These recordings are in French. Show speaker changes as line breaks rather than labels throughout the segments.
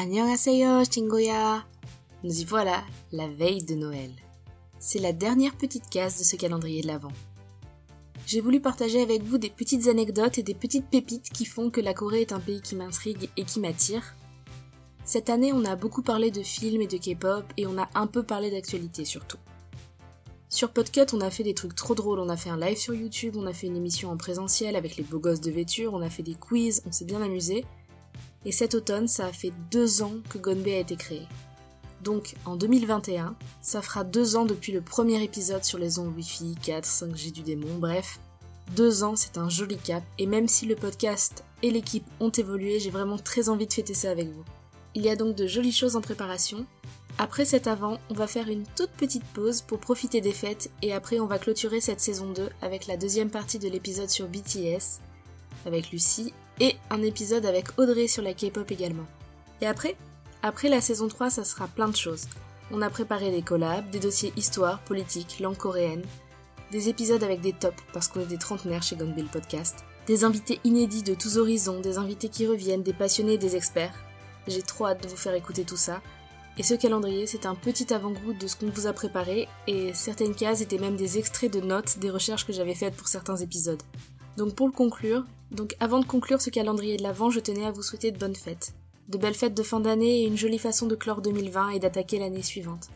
Annyeonghaseyo, Chingoya Nous y voilà, la veille de Noël. C'est la dernière petite case de ce calendrier de l'Avent. J'ai voulu partager avec vous des petites anecdotes et des petites pépites qui font que la Corée est un pays qui m'intrigue et qui m'attire. Cette année, on a beaucoup parlé de films et de K-pop et on a un peu parlé d'actualité surtout. Sur Podcut, on a fait des trucs trop drôles. On a fait un live sur YouTube, on a fait une émission en présentiel avec les beaux gosses de vêture, on a fait des quiz, on s'est bien amusé. Et cet automne, ça a fait deux ans que Gonbe a été créé. Donc en 2021, ça fera deux ans depuis le premier épisode sur les ondes Wi-Fi, 4, 5G du démon, bref. Deux ans, c'est un joli cap, et même si le podcast et l'équipe ont évolué, j'ai vraiment très envie de fêter ça avec vous. Il y a donc de jolies choses en préparation. Après cet avant, on va faire une toute petite pause pour profiter des fêtes, et après on va clôturer cette saison 2 avec la deuxième partie de l'épisode sur BTS, avec Lucie, et un épisode avec Audrey sur la K-pop également. Et après? Après la saison 3, ça sera plein de choses. On a préparé des collabs, des dossiers histoire, politique, langue coréenne, des épisodes avec des tops parce qu'on est des trentenaires chez Gonbill Podcast, des invités inédits de tous horizons, des invités qui reviennent, des passionnés et des experts. J'ai trop hâte de vous faire écouter tout ça. Et ce calendrier, c'est un petit avant-goût de ce qu'on vous a préparé, et certaines cases étaient même des extraits de notes des recherches que j'avais faites pour certains épisodes. Donc pour le conclure, avant de conclure ce calendrier de l'avant, je tenais à vous souhaiter de bonnes fêtes de belles fêtes de fin d'année et une jolie façon de clore 2020 et d'attaquer l'année suivante.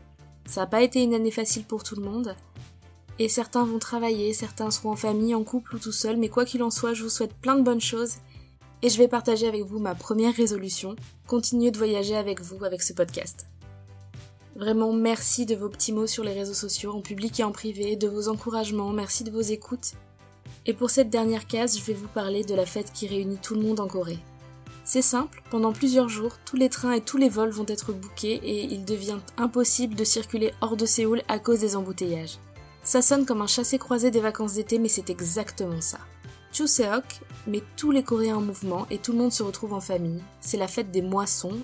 Ça n'a pas été une année facile pour tout le monde, et certains vont travailler, certains seront en famille, en couple ou tout seul, mais quoi qu'il en soit, je vous souhaite plein de bonnes choses, et je vais partager avec vous ma première résolution, continuer de voyager avec vous avec ce podcast. Vraiment merci de vos petits mots sur les réseaux sociaux, en public et en privé, de vos encouragements, merci de vos écoutes. Et pour cette dernière case, je vais vous parler de la fête qui réunit tout le monde en Corée. C'est simple, pendant plusieurs jours, tous les trains et tous les vols vont être bouqués et il devient impossible de circuler hors de Séoul à cause des embouteillages. Ça sonne comme un chassé-croisé des vacances d'été, mais c'est exactement ça. Chuseok met tous les Coréens en mouvement et tout le monde se retrouve en famille. C'est la fête des moissons,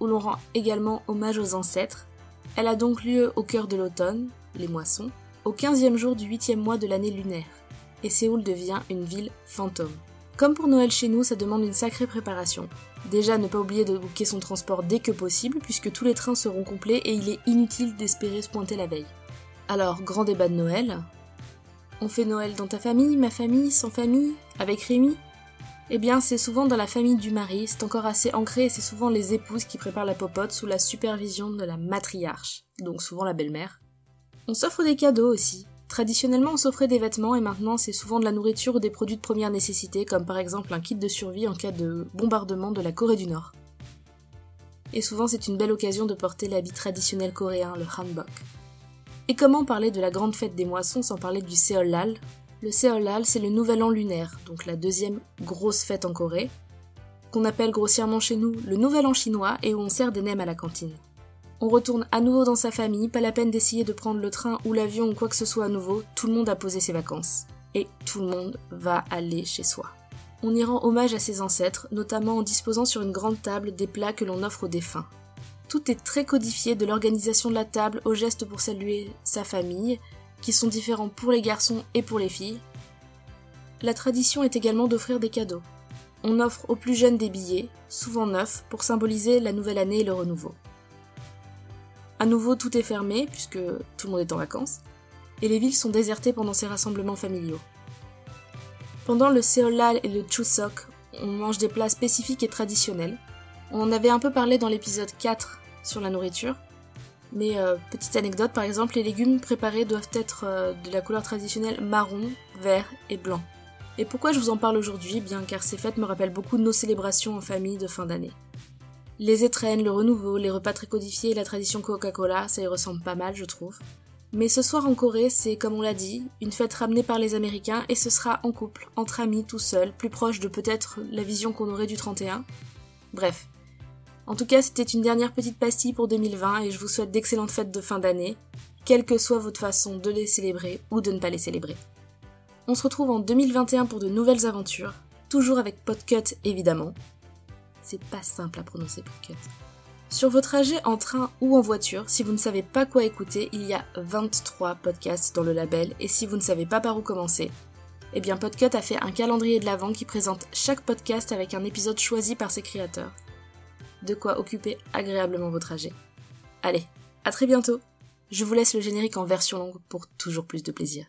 où l'on rend également hommage aux ancêtres. Elle a donc lieu au cœur de l'automne, les moissons, au 15e jour du 8e mois de l'année lunaire. Et Séoul devient une ville fantôme. Comme pour Noël chez nous, ça demande une sacrée préparation. Déjà, ne pas oublier de booker son transport dès que possible, puisque tous les trains seront complets et il est inutile d'espérer se pointer la veille. Alors, grand débat de Noël. On fait Noël dans ta famille, ma famille, sans famille, avec Rémi? Eh bien, c'est souvent dans la famille du mari, c'est encore assez ancré et c'est souvent les épouses qui préparent la popote sous la supervision de la matriarche, donc souvent la belle-mère. On s'offre des cadeaux aussi. Traditionnellement, on s'offrait des vêtements et maintenant c'est souvent de la nourriture ou des produits de première nécessité, comme par exemple un kit de survie en cas de bombardement de la Corée du Nord. Et souvent c'est une belle occasion de porter l'habit traditionnel coréen, le hanbok. Et comment parler de la grande fête des moissons sans parler du Seollal Le Seollal, c'est le nouvel an lunaire, donc la deuxième grosse fête en Corée, qu'on appelle grossièrement chez nous le nouvel an chinois et où on sert des nems à la cantine. On retourne à nouveau dans sa famille, pas la peine d'essayer de prendre le train ou l'avion ou quoi que ce soit à nouveau, tout le monde a posé ses vacances. Et tout le monde va aller chez soi. On y rend hommage à ses ancêtres, notamment en disposant sur une grande table des plats que l'on offre aux défunts. Tout est très codifié de l'organisation de la table aux gestes pour saluer sa famille, qui sont différents pour les garçons et pour les filles. La tradition est également d'offrir des cadeaux. On offre aux plus jeunes des billets, souvent neufs, pour symboliser la nouvelle année et le renouveau. À nouveau, tout est fermé, puisque tout le monde est en vacances, et les villes sont désertées pendant ces rassemblements familiaux. Pendant le Seollal et le Chuseok, on mange des plats spécifiques et traditionnels. On en avait un peu parlé dans l'épisode 4 sur la nourriture, mais euh, petite anecdote, par exemple, les légumes préparés doivent être euh, de la couleur traditionnelle marron, vert et blanc. Et pourquoi je vous en parle aujourd'hui? Bien car ces fêtes me rappellent beaucoup de nos célébrations en famille de fin d'année. Les étrennes, le renouveau, les repas très codifiés et la tradition Coca-Cola, ça y ressemble pas mal, je trouve. Mais ce soir en Corée, c'est, comme on l'a dit, une fête ramenée par les Américains et ce sera en couple, entre amis, tout seul, plus proche de peut-être la vision qu'on aurait du 31. Bref. En tout cas, c'était une dernière petite pastille pour 2020 et je vous souhaite d'excellentes fêtes de fin d'année, quelle que soit votre façon de les célébrer ou de ne pas les célébrer. On se retrouve en 2021 pour de nouvelles aventures, toujours avec Podcut évidemment, c'est pas simple à prononcer podcast. Sur vos trajets en train ou en voiture, si vous ne savez pas quoi écouter, il y a 23 podcasts dans le label et si vous ne savez pas par où commencer, eh bien Podcut a fait un calendrier de l'avant qui présente chaque podcast avec un épisode choisi par ses créateurs.
de quoi occuper agréablement vos trajets. Allez, à très bientôt Je vous laisse le générique en version longue pour toujours plus de plaisir.